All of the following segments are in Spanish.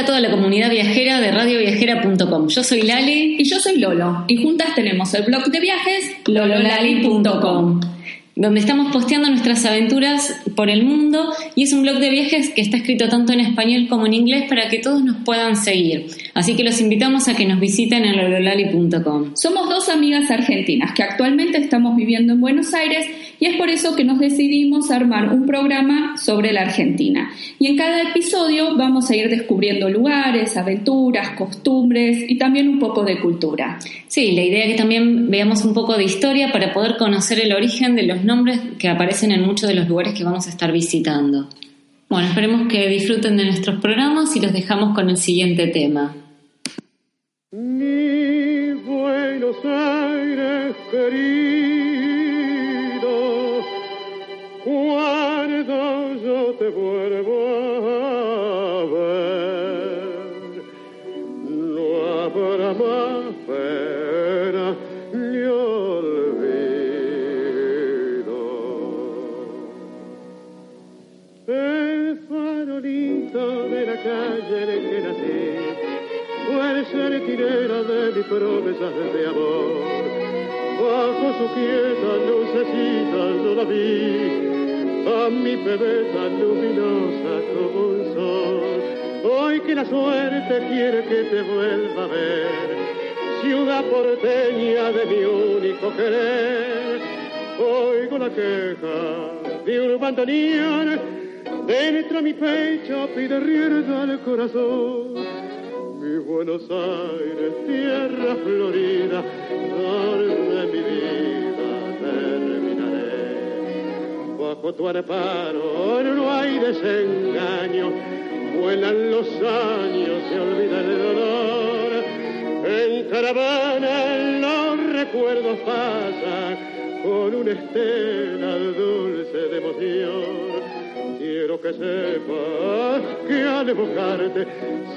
a toda la comunidad viajera de radioviajera.com. Yo soy Lali Y yo soy Lolo, y juntas tenemos el blog de viajes lololali.com. donde estamos posteando nuestras aventuras por el mundo y es un blog de viajes que está escrito tanto en español como en inglés para que todos nos puedan seguir. Así que los invitamos a que nos visiten en lololali.com. Somos dos amigas argentinas que actualmente estamos viviendo en Buenos Aires y es por eso que nos decidimos armar un programa sobre la Argentina. Y en cada episodio vamos a ir descubriendo lugares, aventuras, costumbres y también un poco de cultura. Sí, la idea es que también veamos un poco de historia para poder conocer el origen de los nombres que aparecen en muchos de los lugares que vamos a estar visitando. Bueno, esperemos que disfruten de nuestros programas y los dejamos con el siguiente tema. Mi Buenos Aires querido, cuando yo te vuelvo a ver, no habrá más pena de mis promesas de amor. Bajo su quieta lucecita yo la vi, a mi bebé tan luminosa como un sol. Hoy que la suerte quiere que te vuelva a ver, ciudad porteña de mi único querer. Oigo la queja de un bandoneón, dentro mi pecho pide rienda al corazón. Buenos Aires, tierra florida, donde mi vida terminaré. Bajo tu amparo no hay desengaño, vuelan los años, se olvida el dolor. En caravana los recuerdos pasan con una estela dulce de emoción. Quiero que sepas que al evocarte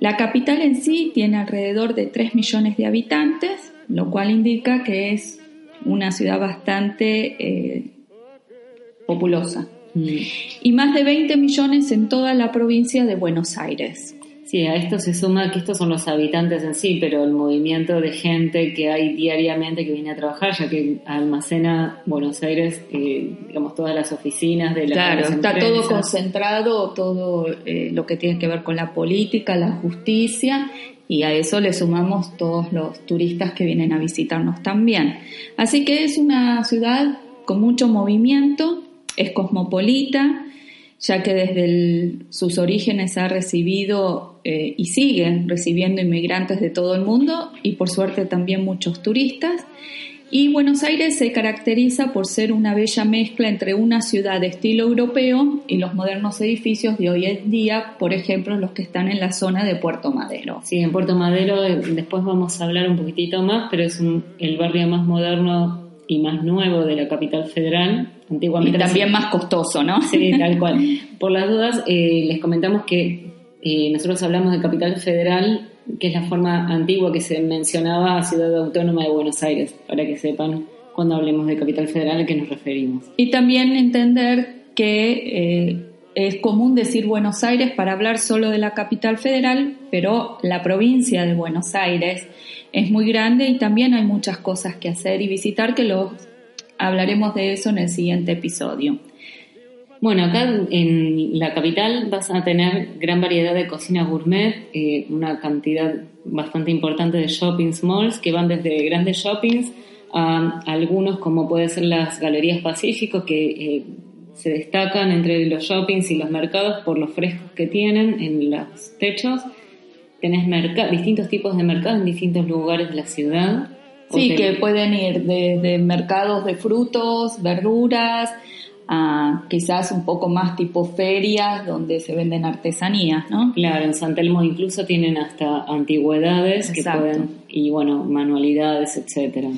La capital en sí tiene alrededor de 3 millones de habitantes, lo cual indica que es una ciudad bastante eh, populosa. Y más de 20 millones en toda la provincia de Buenos Aires. Sí, a esto se suma que estos son los habitantes en sí, pero el movimiento de gente que hay diariamente que viene a trabajar, ya que almacena Buenos Aires, eh, digamos, todas las oficinas de la Claro, está todo concentrado, todo eh, lo que tiene que ver con la política, la justicia, y a eso le sumamos todos los turistas que vienen a visitarnos también. Así que es una ciudad con mucho movimiento, es cosmopolita, ya que desde el- sus orígenes ha recibido eh, y sigue recibiendo inmigrantes de todo el mundo y por suerte también muchos turistas. Y Buenos Aires se caracteriza por ser una bella mezcla entre una ciudad de estilo europeo y los modernos edificios de hoy en día, por ejemplo, los que están en la zona de Puerto Madero. Sí, en Puerto Madero eh, después vamos a hablar un poquitito más, pero es un- el barrio más moderno y más nuevo de la capital federal. Y Antiguamente también más costoso, ¿no? Sí, tal cual. Por las dudas, eh, les comentamos que eh, nosotros hablamos de capital federal, que es la forma antigua que se mencionaba a Ciudad Autónoma de Buenos Aires, para que sepan cuando hablemos de capital federal a qué nos referimos. Y también entender que eh, es común decir Buenos Aires para hablar solo de la capital federal, pero la provincia de Buenos Aires es muy grande y también hay muchas cosas que hacer y visitar que los hablaremos de eso en el siguiente episodio. Bueno, acá en la capital vas a tener gran variedad de cocina gourmet, eh, una cantidad bastante importante de shopping malls que van desde grandes shoppings a algunos como puede ser las galerías Pacífico que eh, se destacan entre los shoppings y los mercados por los frescos que tienen en los techos. Tenés distintos tipos de mercados en distintos lugares de la ciudad. Sí, que pueden ir desde mercados de frutos, verduras, a quizás un poco más tipo ferias donde se venden artesanías, ¿no? Claro, en San Telmo incluso tienen hasta antigüedades Exacto. que pueden, y bueno, manualidades, etcétera.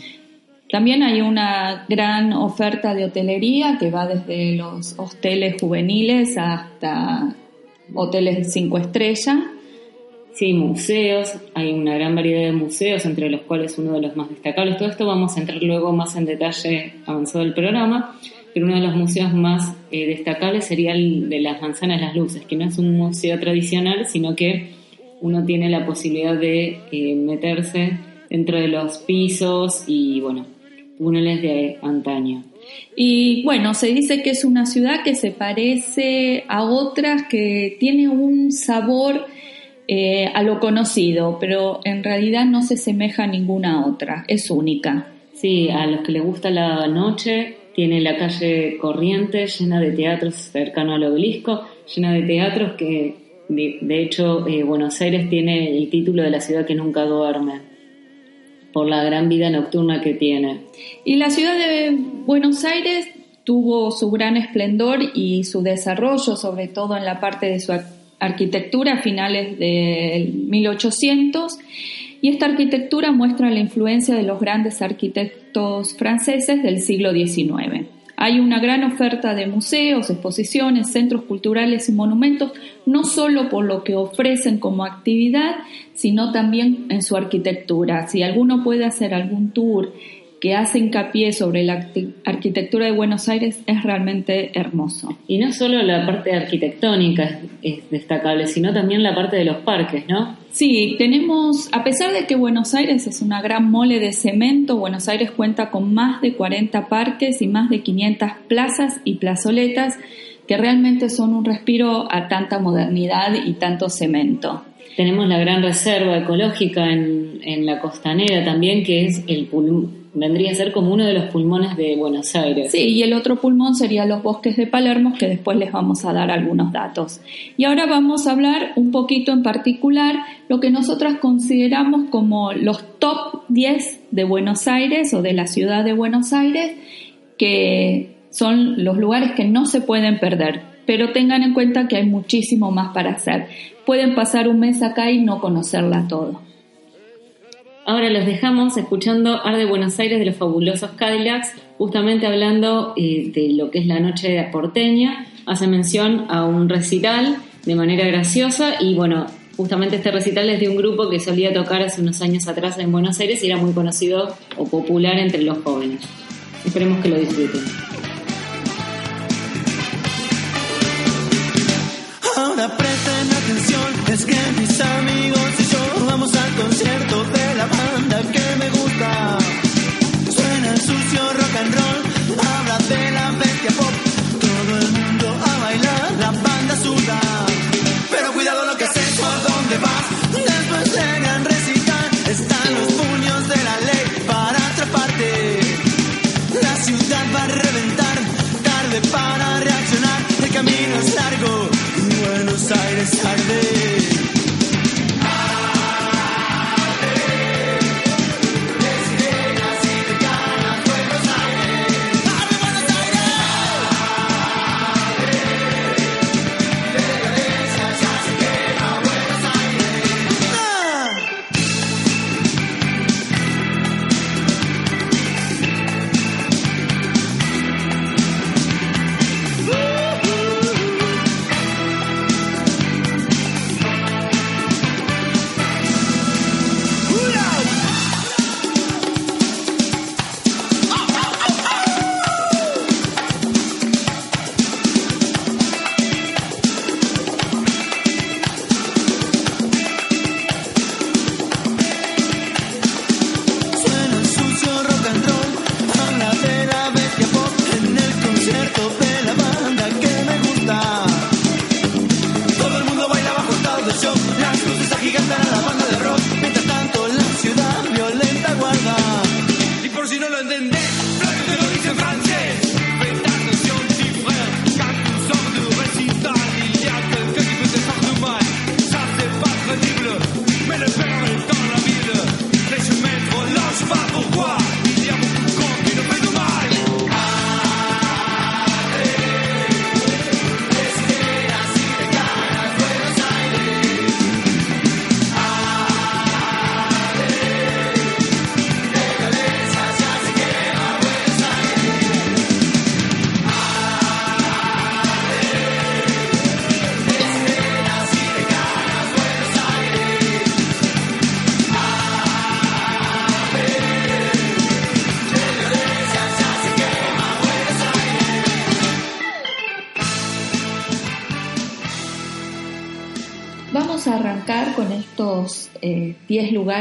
También hay una gran oferta de hotelería que va desde los hosteles juveniles hasta hoteles cinco estrellas. Sí, museos, hay una gran variedad de museos, entre los cuales uno de los más destacables. Todo esto vamos a entrar luego más en detalle avanzado del programa, pero uno de los museos más eh, destacables sería el de las manzanas las luces, que no es un museo tradicional, sino que uno tiene la posibilidad de eh, meterse dentro de los pisos y, bueno, túneles de antaño. Y bueno, se dice que es una ciudad que se parece a otras, que tiene un sabor eh, a lo conocido, pero en realidad no se semeja a ninguna otra, es única. Sí, a los que les gusta la noche, tiene la calle Corrientes llena de teatros cercano al obelisco, llena de teatros que, de, hecho, eh, Buenos Aires tiene el título de la ciudad que nunca duerme, por la gran vida nocturna que tiene. Y la ciudad de Buenos Aires tuvo su gran esplendor y su desarrollo, sobre todo en la parte de su ar- arquitectura a finales del 1800. Y esta arquitectura muestra la influencia de los grandes arquitectos franceses del siglo XIX. Hay una gran oferta de museos, exposiciones, centros culturales y monumentos, no solo por lo que ofrecen como actividad, sino también en su arquitectura. Si alguno puede hacer algún tour que hace hincapié sobre la arqui- arquitectura de Buenos Aires, es realmente hermoso. Y no solo la parte arquitectónica es, es destacable, sino también la parte de los parques, ¿no? Sí, tenemos, a pesar de que Buenos Aires es una gran mole de cemento, Buenos Aires cuenta con más de 40 parques y más de 500 plazas y plazoletas que realmente son un respiro a tanta modernidad y tanto cemento. Tenemos la gran reserva ecológica en, en la costanera también, que es el pulmón, vendría a ser como uno de los pulmones de Buenos Aires. Sí, y el otro pulmón sería los bosques de Palermo, que después les vamos a dar algunos datos. Y ahora vamos a hablar un poquito en particular lo que nosotras consideramos como los top 10 de Buenos Aires o de la ciudad de Buenos Aires, que son los lugares que no se pueden perder. Pero tengan en cuenta que hay muchísimo más para hacer. Pueden pasar un mes acá y no conocerla todo. Ahora los dejamos escuchando Arde Buenos Aires de los fabulosos Cadillacs, justamente hablando eh, de lo que es la noche porteña. Hace mención a un recital de manera graciosa y bueno, justamente este recital es de un grupo que solía tocar hace unos años atrás en Buenos Aires y era muy conocido o popular entre los jóvenes. Esperemos que lo disfruten. Ahora presten atención, es que mis amigos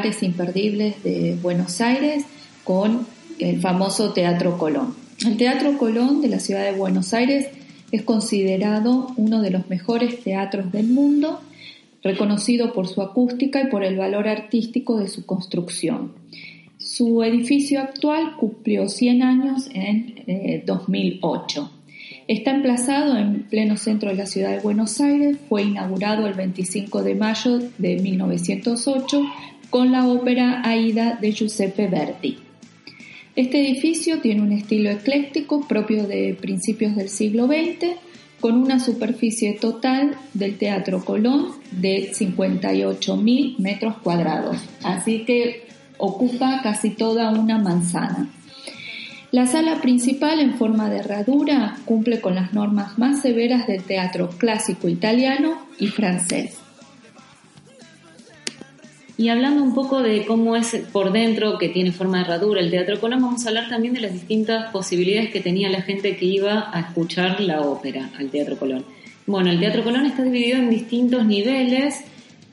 10 lugares imperdibles de Buenos Aires con el famoso Teatro Colón. El Teatro Colón de la ciudad de Buenos Aires es considerado uno de los mejores teatros del mundo, reconocido por su acústica y por el valor artístico de su construcción. Su edificio actual cumplió 100 años en eh, 2008. Está emplazado en pleno centro de la ciudad de Buenos Aires, fue inaugurado el 25 de mayo de 1908 con la ópera Aida de Giuseppe Verdi. Este edificio tiene un estilo ecléctico propio de principios del siglo XX, con una superficie total del Teatro Colón de 58.000 metros cuadrados, así que ocupa casi toda una manzana. La sala principal en forma de herradura cumple con las normas más severas del teatro clásico italiano y francés. Y hablando un poco de cómo es por dentro, que tiene forma de herradura el Teatro Colón, vamos a hablar también de las distintas posibilidades que tenía la gente que iba a escuchar la ópera al Teatro Colón. Bueno, el Teatro Colón está dividido en distintos niveles,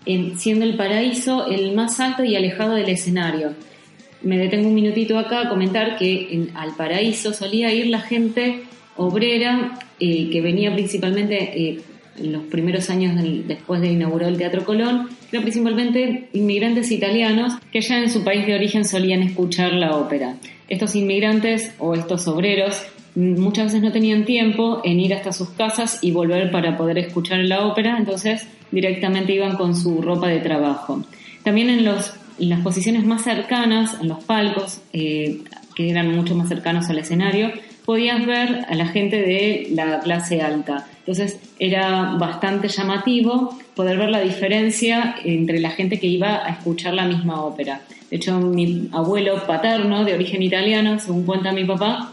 en- siendo el paraíso el más alto y alejado del escenario. Me detengo un minutito acá a comentar que al paraíso solía ir la gente obrera eh, que venía principalmente eh, en los primeros años después de inaugurar el Teatro Colón, principalmente inmigrantes italianos que ya en su país de origen solían escuchar la ópera. Estos inmigrantes o estos obreros muchas veces no tenían tiempo en ir hasta sus casas y volver para poder escuchar la ópera, entonces directamente iban con su ropa de trabajo. También en, los, en las posiciones más cercanas, en los palcos, eh, que eran mucho más cercanos al escenario, podías ver a la gente de la clase alta. Entonces era bastante llamativo poder ver la diferencia entre la gente que iba a escuchar la misma ópera. De hecho, mi abuelo paterno, de origen italiano, según cuenta mi papá,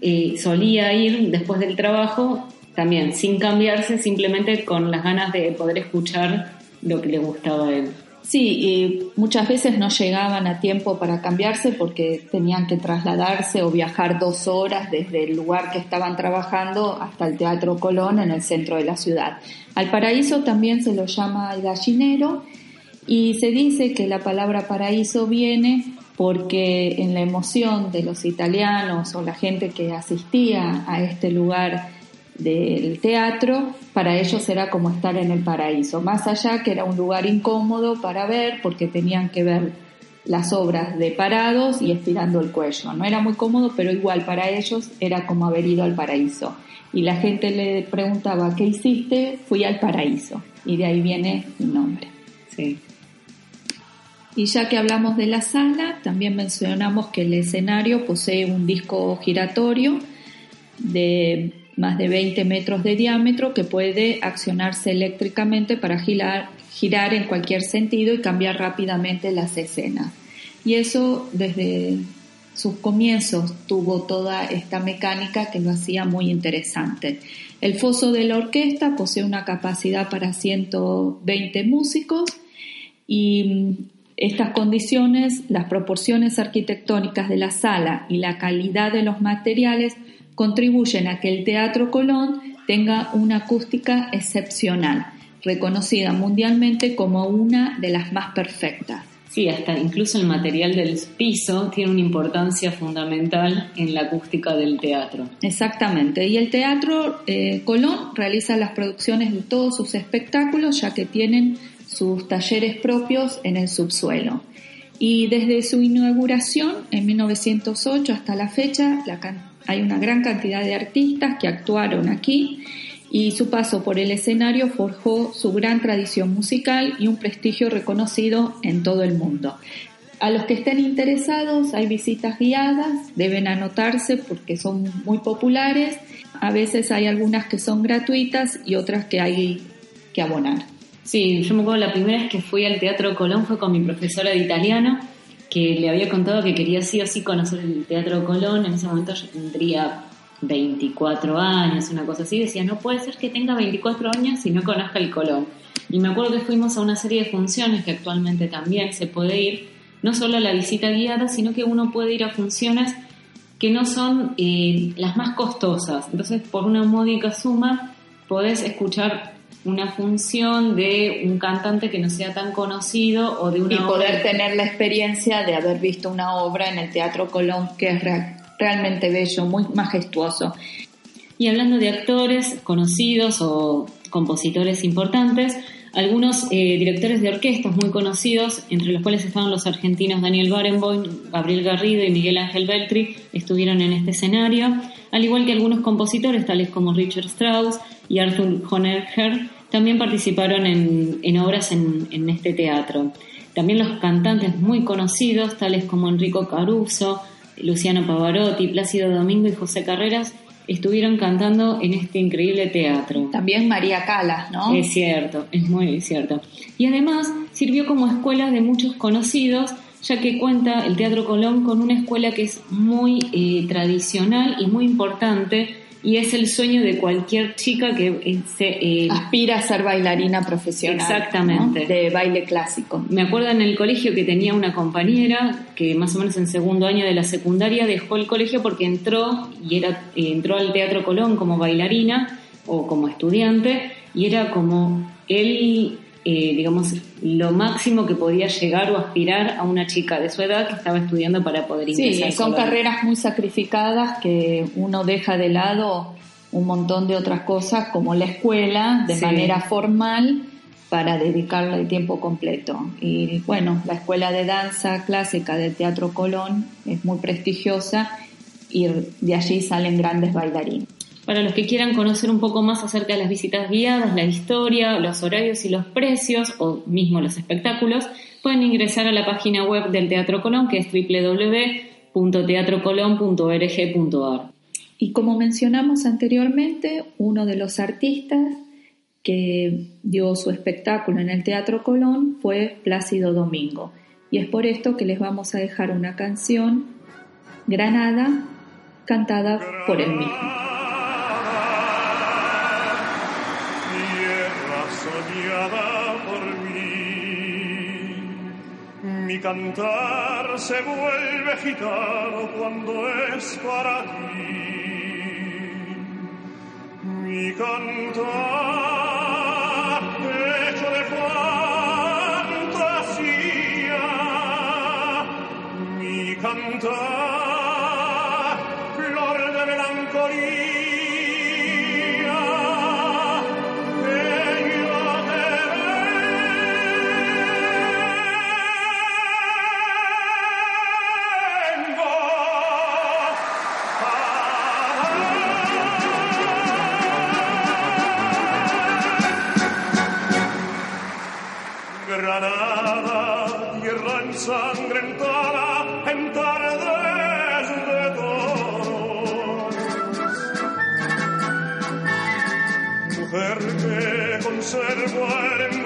eh, solía ir después del trabajo también sin cambiarse, simplemente con las ganas de poder escuchar lo que le gustaba a él. Sí, y muchas veces no llegaban a tiempo para cambiarse porque tenían que trasladarse o viajar dos horas desde el lugar que estaban trabajando hasta el Teatro Colón en el centro de la ciudad. Al paraíso también se lo llama el gallinero y se dice que la palabra paraíso viene porque en la emoción de los italianos o la gente que asistía a este lugar del teatro, para ellos era como estar en el paraíso, más allá que era un lugar incómodo para ver porque tenían que ver las obras de parados y estirando el cuello. No era muy cómodo, pero igual para ellos era como haber ido al paraíso. Y la gente le preguntaba, ¿qué hiciste? Fui al paraíso. Y de ahí viene el nombre. Sí. Y ya que hablamos de la sala, también mencionamos que el escenario posee un disco giratorio de más de 20 metros de diámetro que puede accionarse eléctricamente para girar, girar en cualquier sentido y cambiar rápidamente las escenas. Y eso desde sus comienzos tuvo toda esta mecánica que lo hacía muy interesante. El foso de la orquesta posee una capacidad para 120 músicos y mm, estas condiciones, las proporciones arquitectónicas de la sala y la calidad de los materiales contribuyen a que el Teatro Colón tenga una acústica excepcional, reconocida mundialmente como una de las más perfectas. Sí, hasta incluso el material del piso tiene una importancia fundamental en la acústica del teatro. Exactamente. Y el Teatro eh, Colón realiza las producciones de todos sus espectáculos, ya que tienen sus talleres propios en el subsuelo. Y desde su inauguración en 1908 hasta la fecha, la can- hay una gran cantidad de artistas que actuaron aquí y su paso por el escenario forjó su gran tradición musical y un prestigio reconocido en todo el mundo. A los que estén interesados hay visitas guiadas, deben anotarse porque son muy populares. A veces hay algunas que son gratuitas y otras que hay que abonar. Sí, yo me acuerdo la primera vez que fui al Teatro Colón con mi profesora de italiano, que le había contado que quería sí o sí conocer el Teatro Colón. En ese momento yo tendría 24 años, una cosa así. Decía, no puede ser que tenga 24 años y no conozca el Colón. Y me acuerdo que fuimos a una serie de funciones que actualmente también se puede ir, no solo a la visita guiada, sino que uno puede ir a funciones que no son eh, las más costosas. Entonces, por una módica suma, podés escuchar una función de un cantante que no sea tan conocido o de una y poder obra- tener la experiencia de haber visto una obra en el Teatro Colón que es re- realmente bello, muy majestuoso. Y hablando de actores conocidos o compositores importantes, algunos eh, directores de orquestas muy conocidos, entre los cuales estaban los argentinos Daniel Barenboim, Gabriel Garrido y Miguel Ángel Beltri, estuvieron en este escenario, al igual que algunos compositores tales como Richard Strauss y Arthur Honegger, también participaron en, en obras en, en este teatro. También los cantantes muy conocidos, tales como Enrico Caruso, Luciano Pavarotti, Plácido Domingo y José Carreras, estuvieron cantando en este increíble teatro. También María Calas, ¿no? Es cierto, es muy cierto. Y además sirvió como escuela de muchos conocidos, ya que cuenta el Teatro Colón con una escuela que es muy eh, tradicional y muy importante, y es el sueño de cualquier chica que eh, se, eh, Aspira a ser bailarina profesional. Exactamente. ¿no? De baile clásico. Me acuerdo en el colegio que tenía una compañera que más o menos en segundo año de la secundaria dejó el colegio porque entró y era eh, entró al Teatro Colón como bailarina o como estudiante y era como él eh, digamos lo máximo que podía llegar o aspirar a una chica de su edad que estaba estudiando para poder ingresar. Sí, son carreras muy sacrificadas que uno deja de lado un montón de otras cosas como la escuela de Sí. manera formal para dedicarle el tiempo completo. Y bueno, la escuela de danza clásica del Teatro Colón es muy prestigiosa y de allí salen grandes bailarines. Para los que quieran conocer un poco más acerca de las visitas guiadas, la historia, los horarios y los precios, o mismo los espectáculos, pueden ingresar a la página web del Teatro Colón, que es www.teatrocolón.org.ar. Y como mencionamos anteriormente, uno de los artistas que dio su espectáculo en el Teatro Colón fue Plácido Domingo. Y es por esto que les vamos a dejar una canción, Granada, cantada por él mismo. Cantar se vuelve gitano cuando es para ti. Mi cantar hecho de fantasía, mi cantar flor de melancolía Granada, tierra ensangrentada en tardes de toros. Mujer que conserva el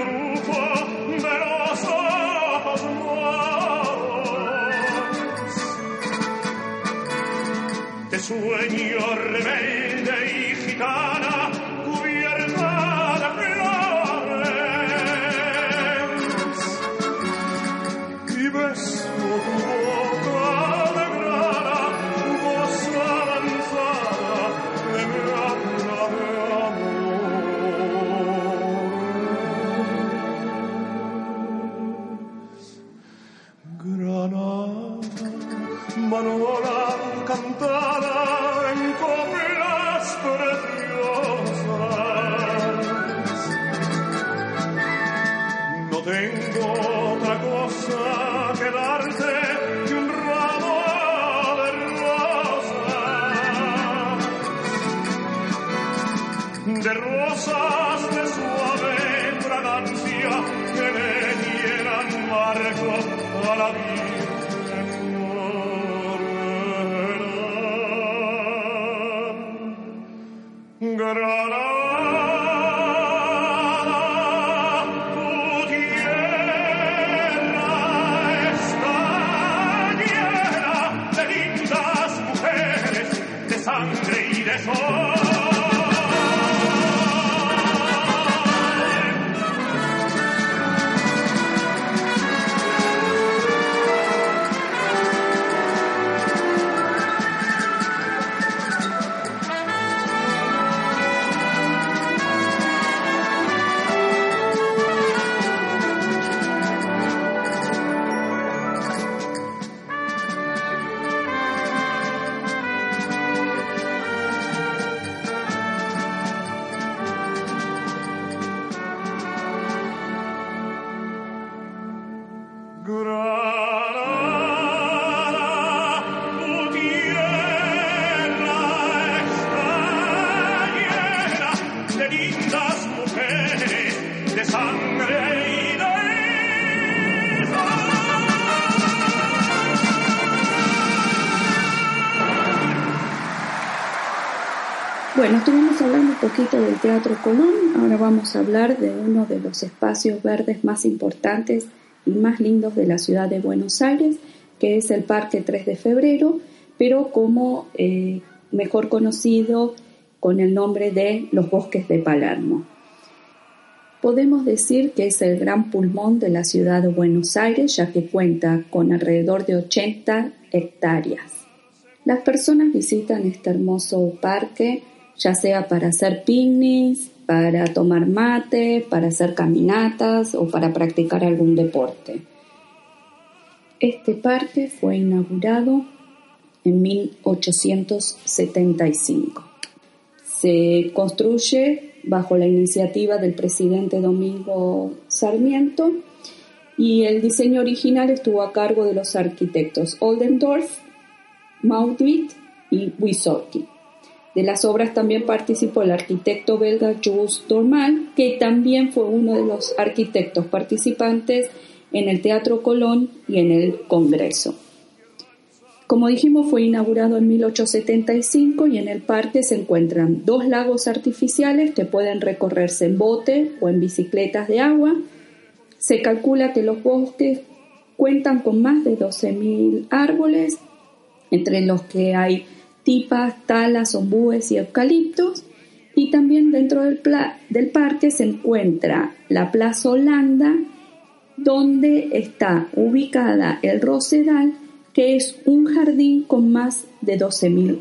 sangre y de. Teatro Colón, ahora vamos a hablar de uno de los espacios verdes más importantes y más lindos de la ciudad de Buenos Aires, que es el Parque 3 de Febrero, pero como eh, mejor conocido con el nombre de los Bosques de Palermo. Podemos decir que es el gran pulmón de la ciudad de Buenos Aires, ya que cuenta con alrededor de 80 hectáreas. Las personas visitan este hermoso parque ya sea para hacer picnics, para tomar mate, para hacer caminatas o para practicar algún deporte. Este parque fue inaugurado en 1875. Se construye bajo la iniciativa del presidente Domingo Sarmiento y el diseño original estuvo a cargo de los arquitectos Oldendorf, Maudwit y Wisocki. De las obras también participó el arquitecto belga Jules Dormal, que también fue uno de los arquitectos participantes en el Teatro Colón y en el Congreso. Como dijimos, fue inaugurado en 1875 y en el parque se encuentran dos lagos artificiales que pueden recorrerse en bote o en bicicletas de agua. Se calcula que los bosques cuentan con más de 12.000 árboles, entre los que hay tipas, talas, ombúes y eucaliptos. Y también dentro del, parque se encuentra la Plaza Holanda, donde está ubicada el Rosedal, que es un jardín con más de 12.000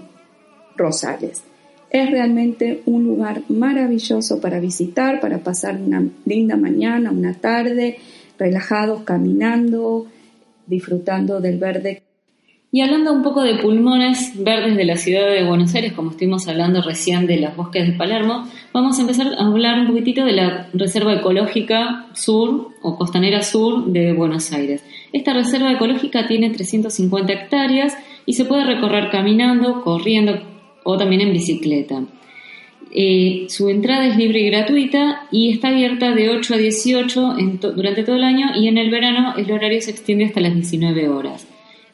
rosales. Es realmente un lugar maravilloso para visitar, para pasar una linda mañana, una tarde, relajados, caminando, disfrutando del verde Y hablando un poco de pulmones verdes de la ciudad de Buenos Aires, como estuvimos hablando recién de los bosques de Palermo, vamos a empezar a hablar un poquitito de la Reserva Ecológica Sur o Costanera Sur de Buenos Aires. Esta reserva ecológica tiene 350 hectáreas y se puede recorrer caminando, corriendo o también en bicicleta. Eh, su entrada es libre y gratuita y está abierta de 8 a 18 en to- durante todo el año y en el verano el horario se extiende hasta las 19 horas.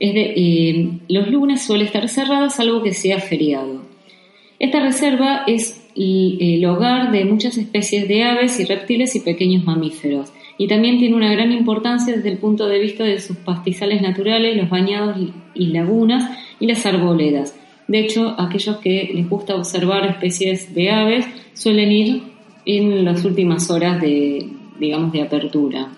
Eh, los lunes suele estar cerrada salvo que sea feriado. Esta reserva es el hogar de muchas especies de aves y reptiles y pequeños mamíferos y también tiene una gran importancia desde el punto de vista de sus pastizales naturales, los bañados y- y lagunas y las arboledas. De hecho, aquellos que les gusta observar especies de aves suelen ir en las últimas horas de, digamos, de apertura.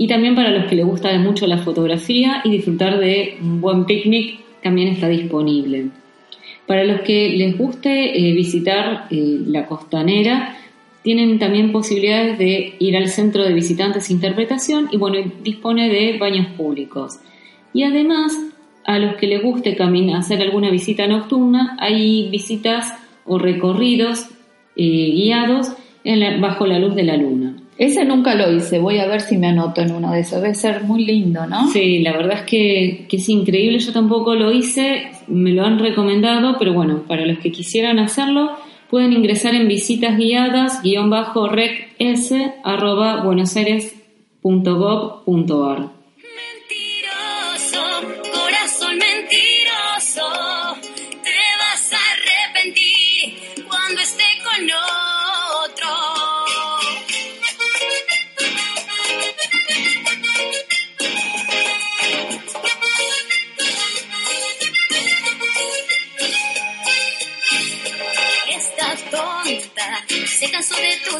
Y también para los que les gusta mucho la fotografía y disfrutar de un buen picnic, también está disponible. Para los que les guste eh, visitar eh, la costanera, tienen también posibilidades de ir al centro de visitantes e interpretación y bueno, dispone de baños públicos. Y además, a los que les guste hacer alguna visita nocturna, hay visitas o recorridos eh, guiados bajo la luz de la luna. Ese nunca lo hice, voy a ver si me anoto en uno de esos. Debe ser muy lindo, ¿no? Sí, la verdad es que, es increíble. Yo tampoco lo hice, me lo han recomendado, pero bueno, para los que quisieran hacerlo, pueden ingresar en visitas guiadas guion bajo rec s arroba buenosaires.gov.ar.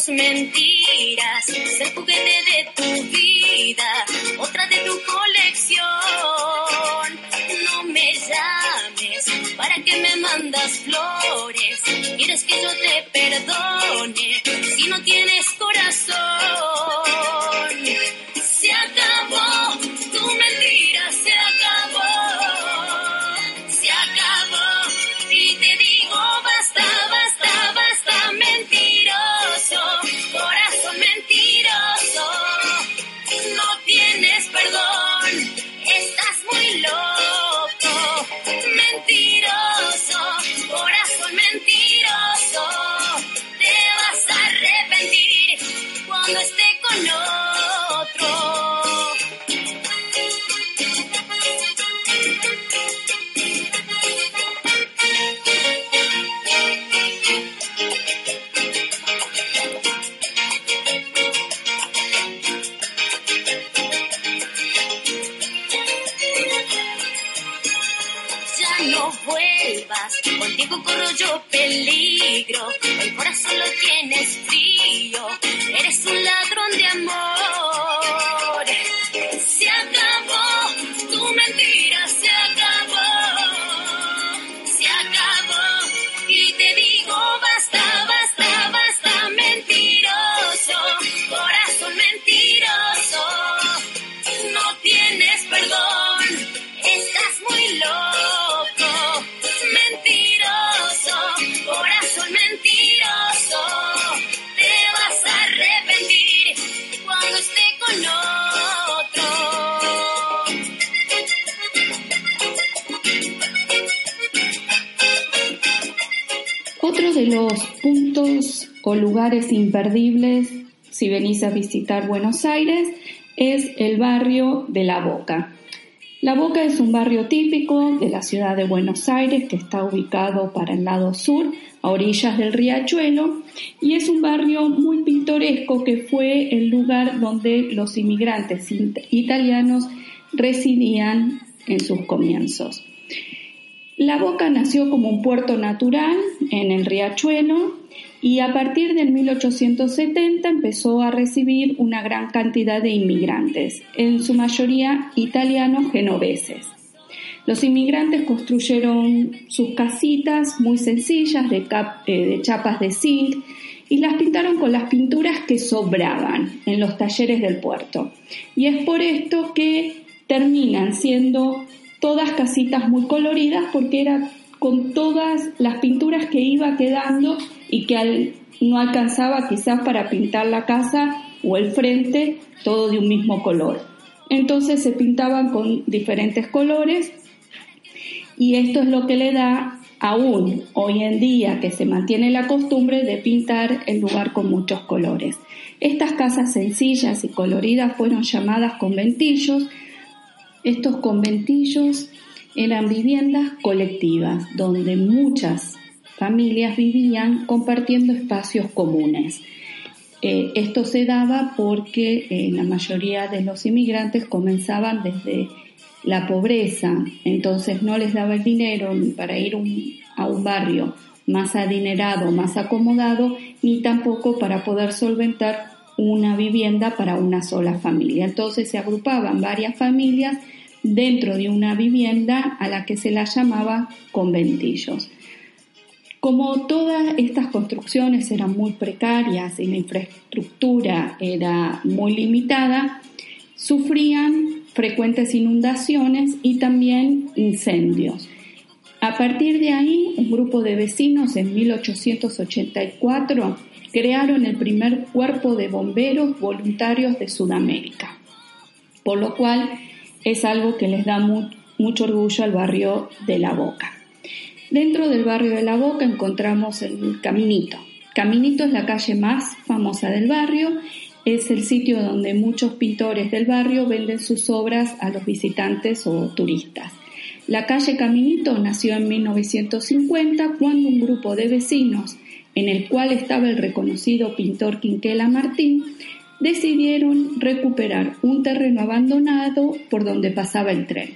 mentiras, ser juguete de tu vida, otra de tu colección. No me llames para que me mandas flores, quieres que yo te perdone imperdibles si venís a visitar Buenos Aires es el barrio de La Boca. La Boca es un barrio típico de la ciudad de Buenos Aires que está ubicado para el lado sur, a orillas del riachuelo, y es un barrio muy pintoresco que fue el lugar donde los inmigrantes it- italianos residían en sus comienzos. La Boca nació como un puerto natural en el riachuelo y a partir del 1870 empezó a recibir una gran cantidad de inmigrantes, en su mayoría italianos genoveses. Los inmigrantes construyeron sus casitas muy sencillas eh, de chapas de zinc y las pintaron con las pinturas que sobraban en los talleres del puerto. Y es por esto que terminan siendo todas casitas muy coloridas porque era con todas las pinturas que iba quedando y que no alcanzaba quizás para pintar la casa o el frente todo de un mismo color. Entonces se pintaban con diferentes colores y esto es lo que le da aún hoy en día que se mantiene la costumbre de pintar el lugar con muchos colores. Estas casas sencillas y coloridas fueron llamadas conventillos. Estos conventillos eran viviendas colectivas donde muchas familias vivían compartiendo espacios comunes. Eh, esto se daba porque eh, la mayoría de los inmigrantes comenzaban desde la pobreza, entonces no les daba el dinero ni para ir a un barrio más adinerado, más acomodado, ni tampoco para poder solventar una vivienda para una sola familia. Entonces se agrupaban varias familias dentro de una vivienda a la que se la llamaba conventillos. Como todas estas construcciones eran muy precarias y la infraestructura era muy limitada, sufrían frecuentes inundaciones y también incendios. A partir de ahí, un grupo de vecinos en 1884 crearon el primer cuerpo de bomberos voluntarios de Sudamérica, por lo cual es algo que les da mu- mucho orgullo al barrio de La Boca. Dentro del barrio de La Boca encontramos el Caminito. Caminito es la calle más famosa del barrio, es el sitio donde muchos pintores del barrio venden sus obras a los visitantes o turistas. La calle Caminito nació en 1950 cuando un grupo de vecinos, en el cual estaba el reconocido pintor Quinquela Martín, decidieron recuperar un terreno abandonado por donde pasaba el tren.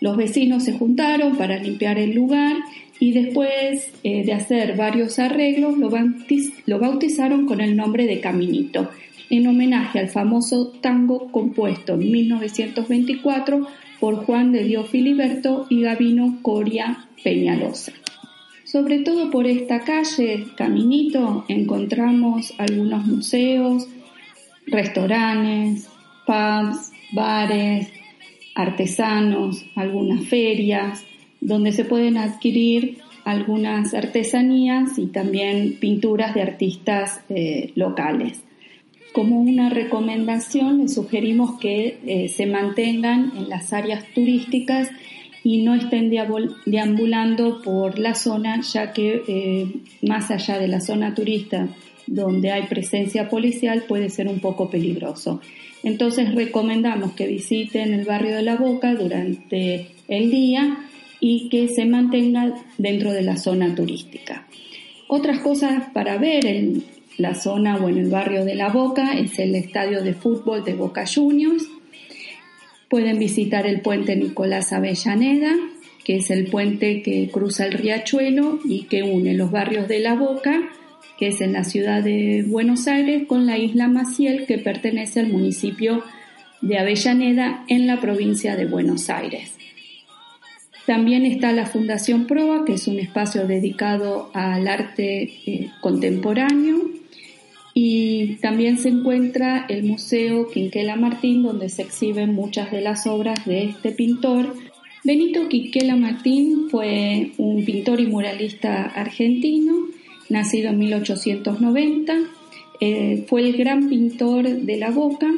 Los vecinos se juntaron para limpiar el lugar y después eh, de hacer varios arreglos lo, bautiz- lo bautizaron con el nombre de Caminito, en homenaje al famoso tango compuesto en 1924 por Juan de Dios Filiberto y Gavino Coria Peñalosa. Sobre todo por esta calle, Caminito, encontramos algunos museos, restaurantes, pubs, bares, artesanos, algunas ferias, donde se pueden adquirir algunas artesanías y también pinturas de artistas eh, locales. Como una recomendación, les sugerimos que eh, se mantengan en las áreas turísticas y no estén deambul- deambulando por la zona, ya que eh, más allá de la zona turista donde hay presencia policial puede ser un poco peligroso. Entonces recomendamos que visiten el barrio de La Boca durante el día y que se mantengan dentro de la zona turística. Otras cosas para ver en la zona o en el barrio de La Boca es el estadio de fútbol de Boca Juniors. Pueden visitar el puente Nicolás Avellaneda, que es el puente que cruza el riachuelo y que une los barrios de La Boca, que es en la ciudad de Buenos Aires, con la isla Maciel, que pertenece al municipio de Avellaneda en la provincia de Buenos Aires. También está la Fundación Proa, que es un espacio dedicado al arte eh, contemporáneo. Y también se encuentra el Museo Quinquela Martín, donde se exhiben muchas de las obras de este pintor. Benito Quinquela Martín fue un pintor y muralista argentino, nacido en 1890. Eh, fue el gran pintor de La Boca,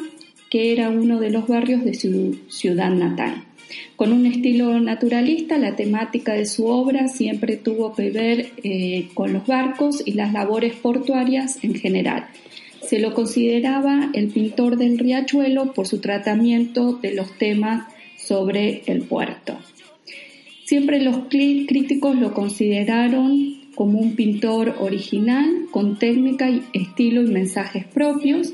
que era uno de los barrios de su ciudad natal. Con un estilo naturalista, la temática de su obra siempre tuvo que ver eh, con los barcos y las labores portuarias en general. Se lo consideraba el pintor del riachuelo por su tratamiento de los temas sobre el puerto. Siempre los críticos lo consideraron como un pintor original, con técnica, estilo y mensajes propios,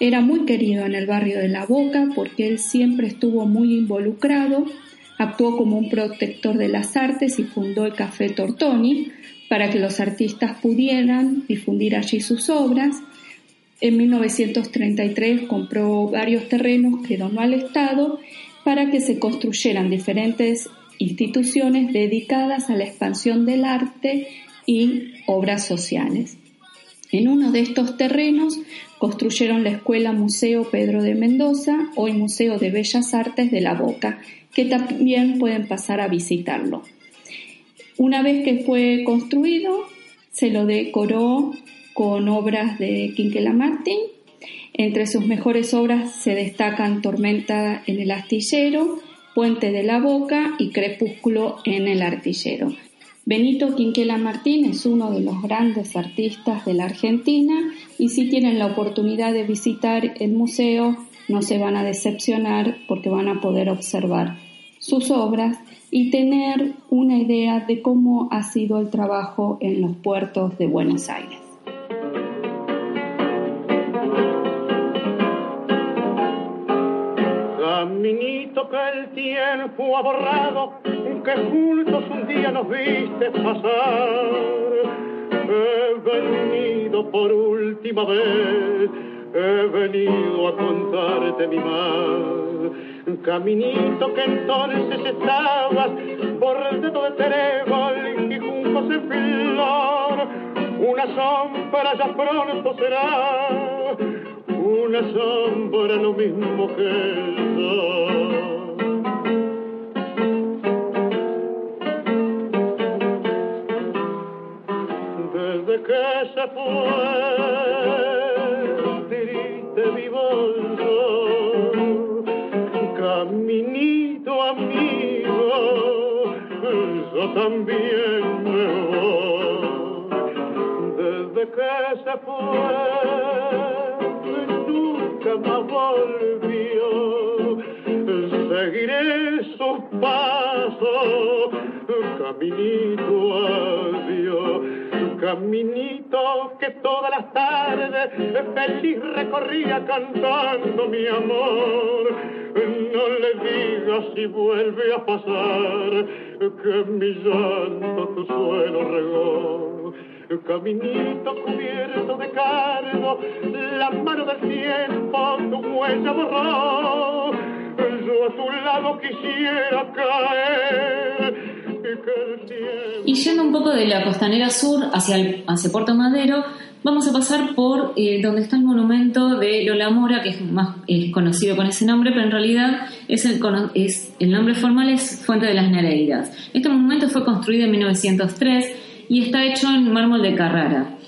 era muy querido en el barrio de La Boca porque él siempre estuvo muy involucrado, actuó como un protector de las artes y fundó el Café Tortoni para que los artistas pudieran difundir allí sus obras. En 1933 compró varios terrenos que donó al Estado para que se construyeran diferentes instituciones dedicadas a la expansión del arte y obras sociales. En uno de estos terrenos construyeron la Escuela Museo Pedro de Mendoza, hoy Museo de Bellas Artes de La Boca, que también pueden pasar a visitarlo. Una vez que fue construido, se lo decoró con obras de Quinquela Martín. Entre sus mejores obras se destacan Tormenta en el astillero, Puente de la Boca y Crepúsculo en el artillero. Benito Quinquela Martín es uno de los grandes artistas de la Argentina y si tienen la oportunidad de visitar el museo no se van a decepcionar porque van a poder observar sus obras y tener una idea de cómo ha sido el trabajo en los puertos de Buenos Aires. Caminito que el tiempo ha borrado que juntos un día nos viste pasar. He venido por última vez, he venido a contarte mi mal. Caminito que entonces estabas dedo de Terebol y juntos en flor. Una sombra ya pronto será, una sombra lo mismo que el sol. que se fue, triste mi bolso, caminito amigo, yo también me voy. Desde que se fue, nunca más volvió, seguiré su paso, caminito adiós caminito que todas las tardes feliz recorría cantando mi amor. No le digas si vuelve a pasar que mi llanto tu suelo regó. Y yendo un poco de la costanera sur hacia, el, hacia Puerto Madero, vamos a pasar por eh, donde está el monumento de Lola Mora, que es más conocido con ese nombre, pero en realidad es el, es, el nombre formal es Fuente de las Nereidas. Este monumento fue construido en 1903 y está hecho en mármol de Carrara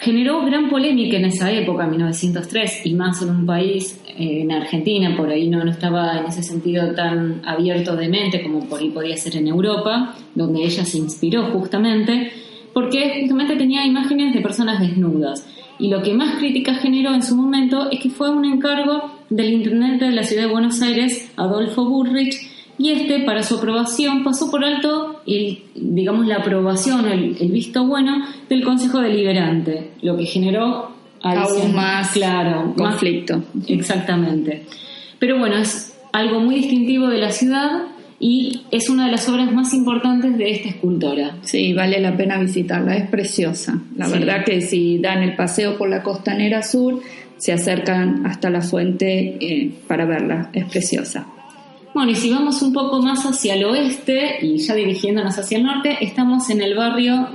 generó gran polémica en esa época, 1903, y más en un país, eh, en Argentina, por ahí no, no estaba en ese sentido tan abierto de mente como por ahí podía ser en Europa, donde ella se inspiró justamente, porque justamente tenía imágenes de personas desnudas. Y lo que más crítica generó en su momento es que fue un encargo del intendente de la ciudad de Buenos Aires, Adolfo Bullrich, y este para su aprobación pasó por alto el, digamos la aprobación o el, visto bueno del Consejo Deliberante, lo que generó aún más claro, conflicto. exactamente. Pero bueno, es algo muy distintivo de la ciudad y es una de las obras más importantes de esta escultora. Sí, vale la pena visitarla, es preciosa. La Sí. verdad que si dan el paseo por la costanera sur, se acercan hasta la fuente eh, para verla, es preciosa. Bueno, y si vamos un poco más hacia el oeste y ya dirigiéndonos hacia el norte, estamos en el barrio,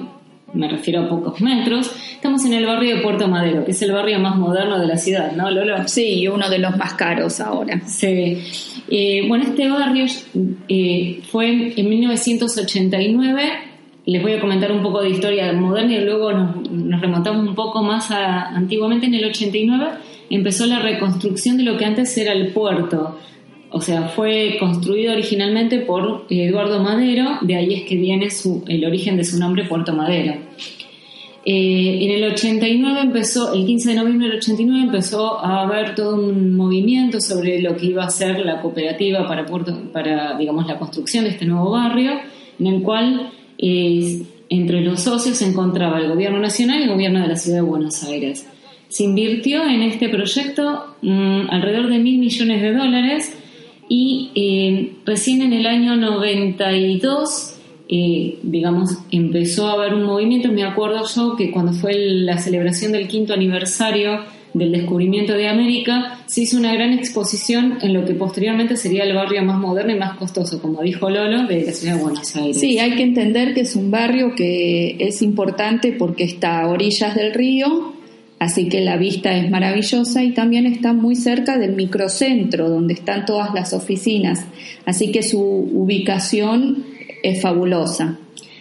me refiero a pocos metros, estamos en el barrio de Puerto Madero, que es el barrio más moderno de la ciudad, ¿no, Lolo? Sí, y uno de los más caros ahora. Sí. Eh, bueno, este barrio eh, fue en 1989. Les voy a comentar un poco de historia moderna y luego nos, nos remontamos un poco más a antiguamente. En el 89 empezó la reconstrucción de lo que antes era el puerto. O sea, fue construido originalmente por Eduardo Madero, de ahí es que viene su, el origen de su nombre Puerto Madero. Eh, en el 89 empezó, el 15 de noviembre del 89 empezó a haber todo un movimiento sobre lo que iba a ser la cooperativa para, Puerto, para digamos, la construcción de este nuevo barrio, en el cual eh, entre los socios se encontraba el gobierno nacional y el gobierno de la ciudad de Buenos Aires. Se invirtió en este proyecto mm, alrededor de mil millones de dólares y eh, recién en el año 92 eh, digamos, empezó a haber un movimiento. Me acuerdo yo que cuando fue la celebración del quinto aniversario del descubrimiento de América, se hizo una gran exposición en lo que posteriormente sería el barrio más moderno y más costoso, como dijo Lolo, de la ciudad de Buenos Aires. Sí, hay que entender que es un barrio que es importante porque está a orillas del río, así que la vista es maravillosa y también está muy cerca del microcentro donde están todas las oficinas, así que su ubicación es fabulosa.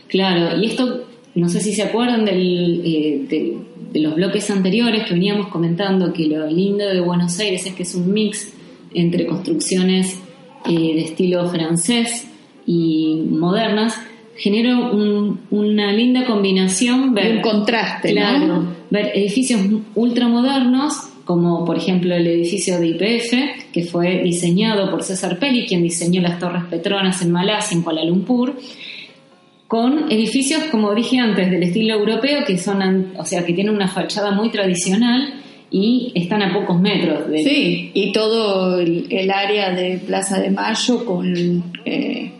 Claro, y esto, no sé si se acuerdan del, eh, de los bloques anteriores que veníamos comentando, que lo lindo de Buenos Aires es que es un mix entre construcciones eh, de estilo francés y modernas, genera un- una linda combinación. Un contraste, ¿no? Ver edificios ultramodernos, como por ejemplo el edificio de IPF, que fue diseñado por César Pelli, quien diseñó las Torres Petronas en Malasia, en Kuala Lumpur, con edificios, como dije antes, del estilo europeo, que son, o sea, que tienen una fachada muy tradicional y están a pocos metros de Sí, y todo el, el área de Plaza de Mayo con eh,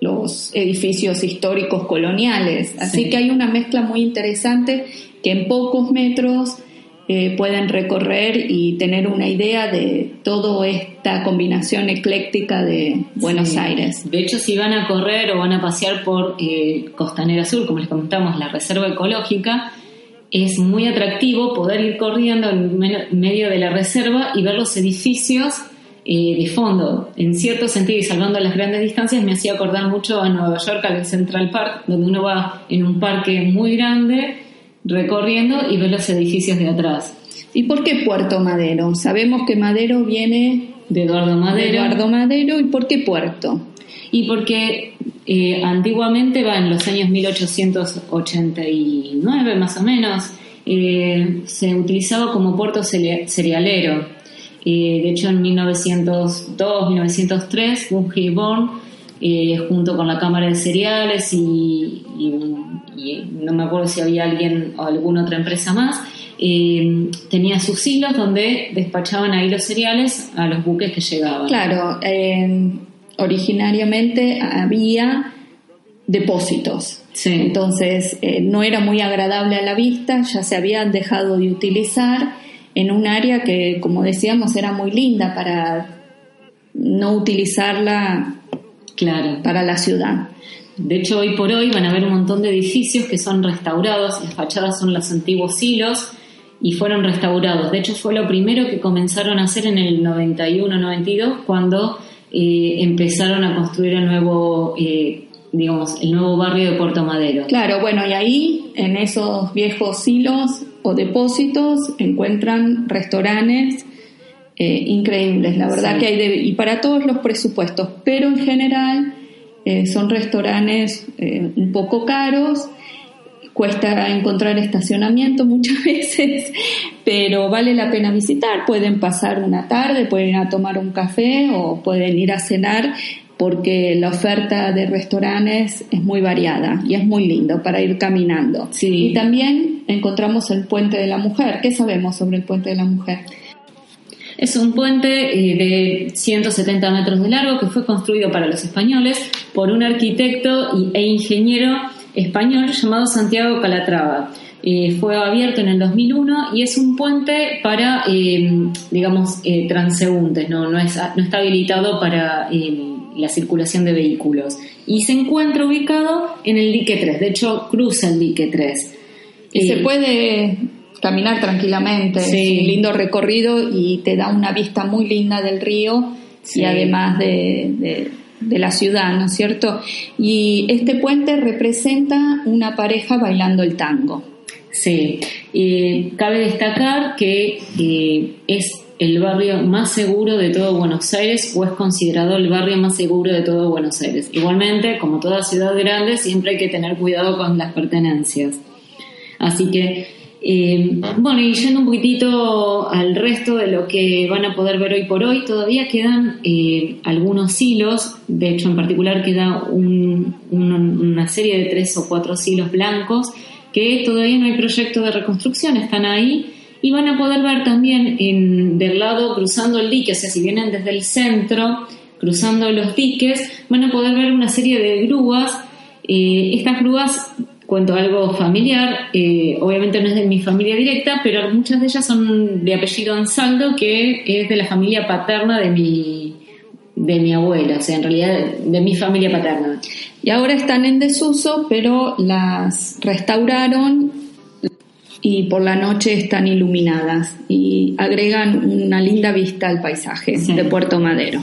los edificios históricos coloniales. Así Sí. que hay una mezcla muy interesante que en pocos metros eh, pueden recorrer y tener una idea de toda esta combinación ecléctica de Buenos Sí. Aires. De hecho, si van a correr o van a pasear por eh, Costanera Sur, como les comentamos, la reserva ecológica, es muy atractivo poder ir corriendo en me- medio de la reserva y ver los edificios eh, de fondo. En cierto sentido, y salvando las grandes distancias, me hacía acordar mucho a Nueva York, al Central Park, donde uno va en un parque muy grande recorriendo y ve los edificios de atrás. ¿Y por qué Puerto Madero? Sabemos que Madero viene De Eduardo de Madero. Eduardo Madero. ¿Y por qué Puerto? Y porque eh, antiguamente, va en los años 1889 más o menos, eh, se utilizaba como puerto cerealero. Eh, de hecho, en 1902, 1903, Bungie Born, junto con la Cámara de Cereales y, y- y no me acuerdo si había alguien o alguna otra empresa más, eh, tenía sus hilos donde despachaban ahí los cereales a los buques que llegaban. Claro, eh, originariamente había depósitos. Sí. Entonces eh, no era muy agradable a la vista, ya se habían dejado de utilizar en un área que, como decíamos, era muy linda para no utilizarla Claro. para la ciudad. De hecho, hoy por hoy van a ver un montón de edificios que son restaurados, las fachadas son los antiguos hilos y fueron restaurados. De hecho, fue lo primero que comenzaron a hacer en el 91-92 cuando eh, empezaron a construir el nuevo, eh, digamos, el nuevo barrio de Puerto Madero. Claro, bueno, y ahí en esos viejos silos o depósitos encuentran restaurantes eh, increíbles, la verdad Sí. que hay de, y para todos los presupuestos, pero en general eh, son restaurantes eh, un poco caros, cuesta encontrar estacionamiento muchas veces, pero vale la pena visitar, pueden pasar una tarde, pueden ir a tomar un café o pueden ir a cenar porque la oferta de restaurantes es muy variada y es muy lindo para ir caminando. Sí. Y también encontramos el Puente de la Mujer. ¿Qué sabemos sobre el Puente de la Mujer? Es un puente eh, de 170 metros de largo que fue construido para los españoles por un arquitecto e ingeniero español llamado Santiago Calatrava. Eh, fue abierto en el 2001 y es un puente para, eh, digamos, eh, transeúntes, ¿no? No, es- no está habilitado para la circulación de vehículos. Y se encuentra ubicado en el dique 3, de hecho cruza el dique 3. Y se puede caminar tranquilamente, Sí. es un lindo recorrido y te da una vista muy linda del río Sí. y además de, de- de la ciudad, ¿no es cierto? Y este puente representa una pareja bailando el tango. Sí, Eh, cabe destacar que eh, es el barrio más seguro de todo Buenos Aires o es considerado el barrio más seguro de todo Buenos Aires. Igualmente, como toda ciudad grande, siempre hay que tener cuidado con las pertenencias. Así que, eh, bueno, y yendo un poquitito al resto de lo que van a poder ver hoy por hoy, todavía quedan eh, algunos hilos, de hecho en particular queda un- un- una serie de tres o cuatro hilos blancos que todavía no hay proyecto de reconstrucción, están ahí y van a poder ver también del lado cruzando el dique, o sea, si vienen desde el centro, cruzando los diques, van a poder ver una serie de grúas. Eh, estas grúas, cuento algo familiar, eh, obviamente no es de mi familia directa, pero muchas de ellas son de apellido Ansaldo, que es de la familia paterna de mi, de mi abuela, o sea, en realidad de mi familia paterna. Y ahora están en desuso, pero las restauraron y por la noche están iluminadas y agregan una linda vista al paisaje Sí. de Puerto Madero.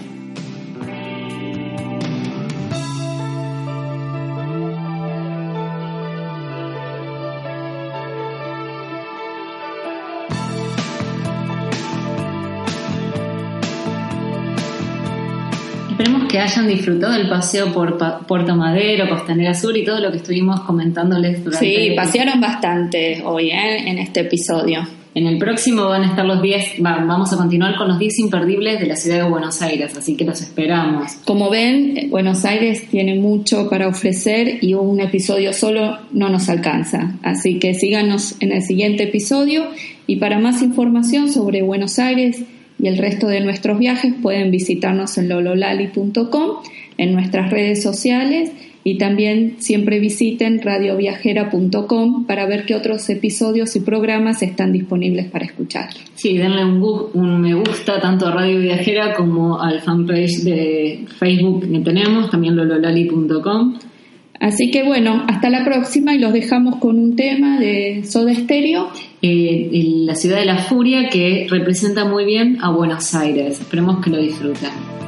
Hayan disfrutado del paseo por Pa- Puerto Madero, Costanera Sur y todo lo que estuvimos comentándoles durante Sí, pasearon bastante hoy ¿eh? en este episodio. En el próximo van a estar los 10, va- vamos a continuar con los 10 imperdibles de la ciudad de Buenos Aires, así que los esperamos. Como ven, eh, Buenos Aires tiene mucho para ofrecer y un episodio solo no nos alcanza. Así que síganos en el siguiente episodio y para más información sobre Buenos Aires y el resto de nuestros viajes pueden visitarnos en lololali.com, en nuestras redes sociales y también siempre visiten radioviajera.com para ver qué otros episodios y programas están disponibles para escuchar. Sí, denle un, me gusta tanto a Radio Viajera como al fanpage de Facebook que tenemos, también lololali.com. Así que bueno, hasta la próxima y los dejamos con un tema de Soda Stereo. Eh, en la ciudad de la furia que representa muy bien a Buenos Aires. Esperemos que lo disfruten.